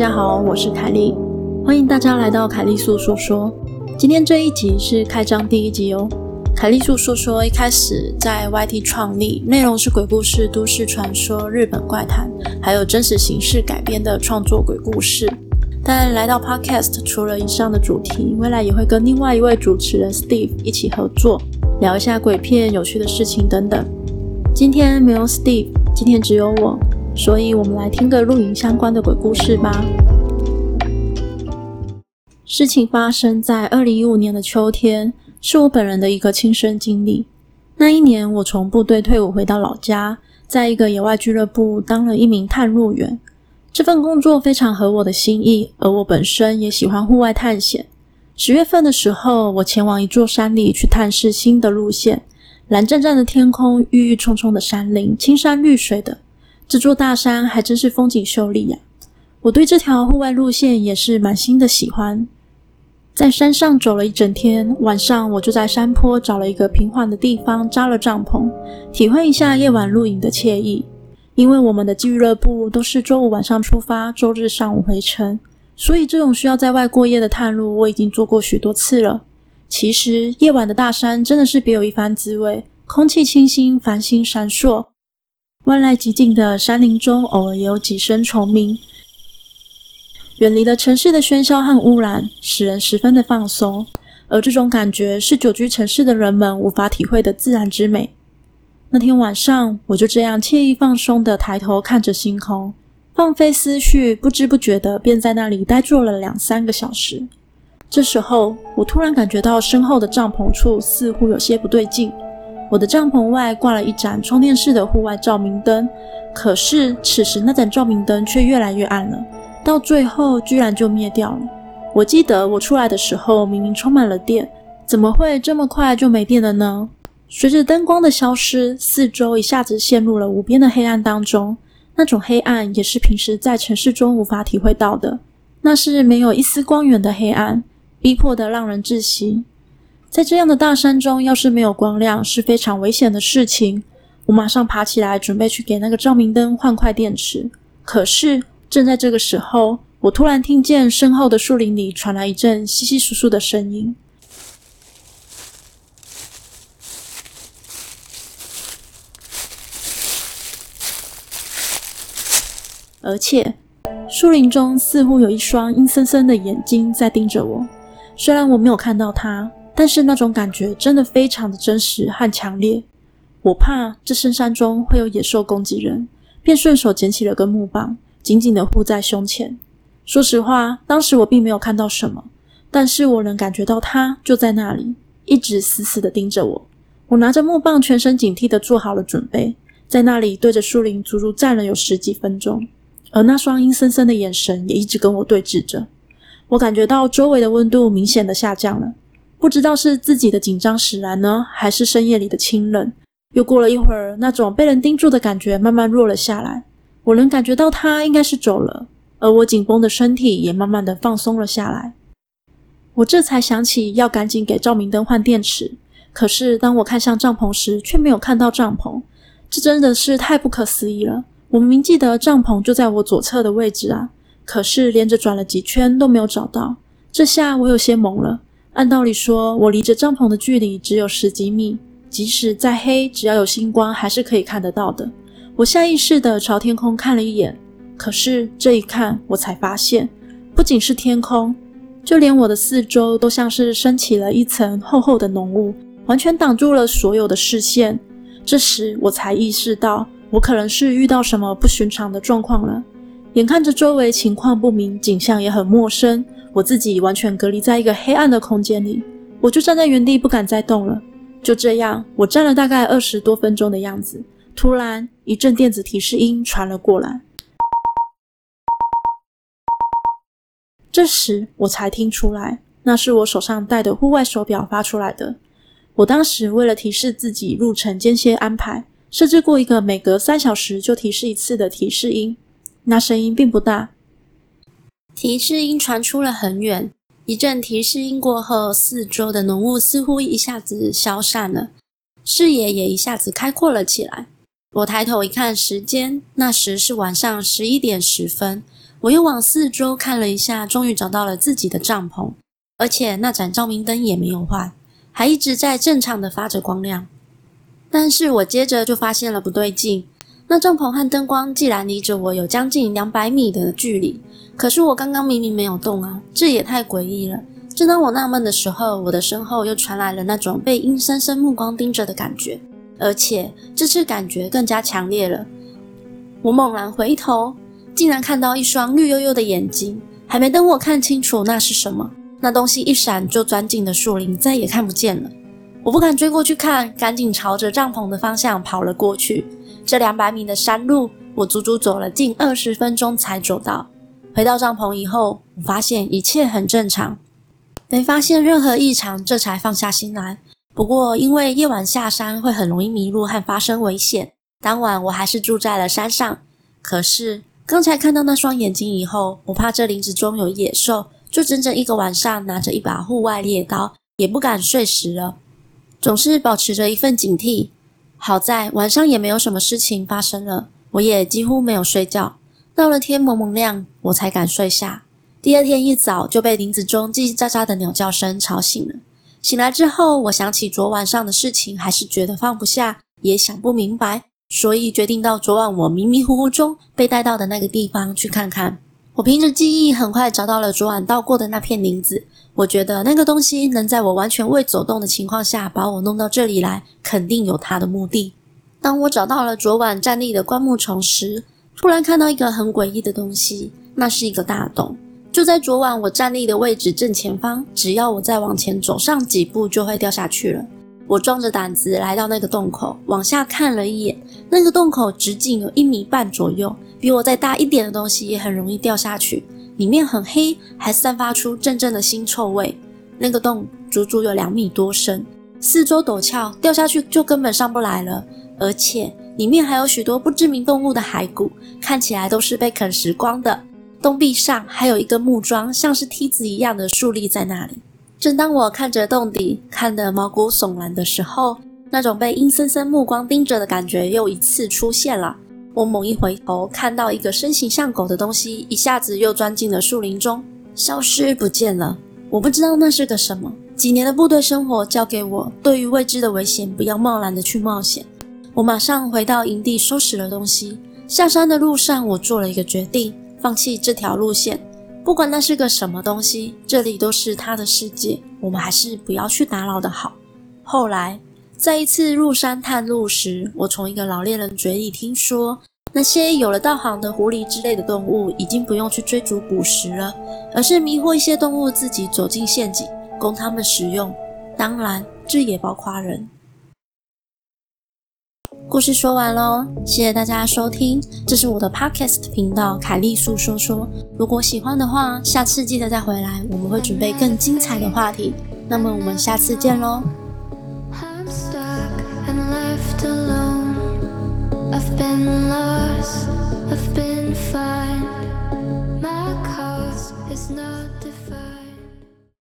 大家好，我是凯莉，欢迎大家来到凯莉粟说说。今天这一集是开张第一集哦。凯莉粟说说一开始在 YT 创立，内容是鬼故事、都市传说、日本怪谈，还有真实形式改编的创作鬼故事。但来到 Podcast，除了以上的主题，未来也会跟另外一位主持人 Steve 一起合作，聊一下鬼片、有趣的事情等等。今天没有 Steve，今天只有我。所以，我们来听个露营相关的鬼故事吧。事情发生在二零一五年的秋天，是我本人的一个亲身经历。那一年，我从部队退伍回到老家，在一个野外俱乐部当了一名探路员。这份工作非常合我的心意，而我本身也喜欢户外探险。十月份的时候，我前往一座山里去探视新的路线。蓝湛湛的天空，郁郁葱葱的山林，青山绿水的。这座大山还真是风景秀丽呀！我对这条户外路线也是满心的喜欢。在山上走了一整天，晚上我就在山坡找了一个平缓的地方扎了帐篷，体会一下夜晚露营的惬意。因为我们的俱乐部都是周五晚上出发，周日上午回程，所以这种需要在外过夜的探路我已经做过许多次了。其实夜晚的大山真的是别有一番滋味，空气清新，繁星闪烁。万籁寂静的山林中，偶尔也有几声虫鸣，远离了城市的喧嚣和污染，使人十分的放松。而这种感觉是久居城市的人们无法体会的自然之美。那天晚上，我就这样惬意放松地抬头看着星空，放飞思绪，不知不觉地便在那里呆坐了两三个小时。这时候，我突然感觉到身后的帐篷处似乎有些不对劲。我的帐篷外挂了一盏充电式的户外照明灯，可是此时那盏照明灯却越来越暗了，到最后居然就灭掉了。我记得我出来的时候明明充满了电，怎么会这么快就没电了呢？随着灯光的消失，四周一下子陷入了无边的黑暗当中。那种黑暗也是平时在城市中无法体会到的，那是没有一丝光源的黑暗，逼迫得让人窒息。在这样的大山中，要是没有光亮，是非常危险的事情。我马上爬起来，准备去给那个照明灯换块电池。可是，正在这个时候，我突然听见身后的树林里传来一阵窸窸窣窣的声音，而且树林中似乎有一双阴森森的眼睛在盯着我。虽然我没有看到它。但是那种感觉真的非常的真实和强烈，我怕这深山中会有野兽攻击人，便顺手捡起了根木棒，紧紧地护在胸前。说实话，当时我并没有看到什么，但是我能感觉到它就在那里，一直死死地盯着我。我拿着木棒，全身警惕地做好了准备，在那里对着树林足足站了有十几分钟，而那双阴森森的眼神也一直跟我对峙着。我感觉到周围的温度明显地下降了。不知道是自己的紧张使然呢，还是深夜里的清冷。又过了一会儿，那种被人盯住的感觉慢慢弱了下来。我能感觉到他应该是走了，而我紧绷的身体也慢慢的放松了下来。我这才想起要赶紧给照明灯换电池。可是当我看向帐篷时，却没有看到帐篷。这真的是太不可思议了。我明明记得帐篷就在我左侧的位置啊，可是连着转了几圈都没有找到。这下我有些懵了。按道理说，我离着帐篷的距离只有十几米，即使再黑，只要有星光，还是可以看得到的。我下意识地朝天空看了一眼，可是这一看，我才发现，不仅是天空，就连我的四周都像是升起了一层厚厚的浓雾，完全挡住了所有的视线。这时，我才意识到，我可能是遇到什么不寻常的状况了。眼看着周围情况不明，景象也很陌生。我自己完全隔离在一个黑暗的空间里，我就站在原地不敢再动了。就这样，我站了大概二十多分钟的样子。突然，一阵电子提示音传了过来。这时，我才听出来，那是我手上戴的户外手表发出来的。我当时为了提示自己路程间歇安排，设置过一个每隔三小时就提示一次的提示音。那声音并不大。提示音传出了很远，一阵提示音过后，四周的浓雾似乎一下子消散了，视野也一下子开阔了起来。我抬头一看时间，那时是晚上十一点十分。我又往四周看了一下，终于找到了自己的帐篷，而且那盏照明灯也没有坏，还一直在正常的发着光亮。但是我接着就发现了不对劲，那帐篷和灯光既然离着我有将近两百米的距离，可是我刚刚明明没有动啊，这也太诡异了。正当我纳闷的时候，我的身后又传来了那种被阴森森目光盯着的感觉，而且这次感觉更加强烈了。我猛然回头，竟然看到一双绿油油的眼睛。还没等我看清楚那是什么，那东西一闪就钻进了树林，再也看不见了。我不敢追过去看，赶紧朝着帐篷的方向跑了过去。这两百米的山路，我足足走了近二十分钟才走到。回到帐篷以后，我发现一切很正常。没发现任何异常，这才放下心来。不过，因为夜晚下山会很容易迷路和发生危险，当晚我还是住在了山上。可是刚才看到那双眼睛以后，我怕这林子中有野兽，就整整一个晚上拿着一把户外猎刀，也不敢睡实了，总是保持着一份警惕。好在晚上也没有什么事情发生了，我也几乎没有睡觉。到了天蒙蒙亮，我才敢睡下。第二天一早就被林子中叽叽喳喳的鸟叫声吵醒了。醒来之后，我想起昨晚上的事情，还是觉得放不下，也想不明白，所以决定到昨晚我迷迷糊糊中被带到的那个地方去看看。我凭着记忆，很快找到了昨晚到过的那片林子。我觉得那个东西能在我完全未走动的情况下把我弄到这里来，肯定有它的目的。当我找到了昨晚站立的灌木丛时，突然看到一个很诡异的东西，那是一个大洞。就在昨晚我站立的位置正前方，只要我再往前走上几步，就会掉下去了。我壮着胆子来到那个洞口，往下看了一眼，那个洞口直径有一米半左右，比我再大一点的东西也很容易掉下去。里面很黑，还散发出阵阵的腥臭味。那个洞足足有两米多深，四周陡峭，掉下去就根本上不来了。而且里面还有许多不知名动物的骸骨，看起来都是被啃食光的。洞壁上还有一个木桩，像是梯子一样的竖立在那里。正当我看着洞底，看得毛骨悚然的时候，那种被阴森森目光盯着的感觉又一次出现了。我猛一回头，看到一个身形像狗的东西，一下子又钻进了树林中，消失不见了。我不知道那是个什么。几年的部队生活教给我，对于未知的危险，不要贸然的去冒险。我马上回到营地，收拾了东西。下山的路上，我做了一个决定。放弃这条路线，不管那是个什么东西，这里都是他的世界，我们还是不要去打扰的好。后来，在一次入山探路时，我从一个老猎人嘴里听说，那些有了道行的狐狸之类的动物，已经不用去追逐捕食了，而是迷惑一些动物自己走进陷阱，供他们食用。当然，这也包括人。故事说完喽，谢谢大家收听，这是我的 Podcast 频道凯丽素说说。如果喜欢的话，下次记得再回来，我们会准备更精彩的话题。那么我们下次见喽。It's not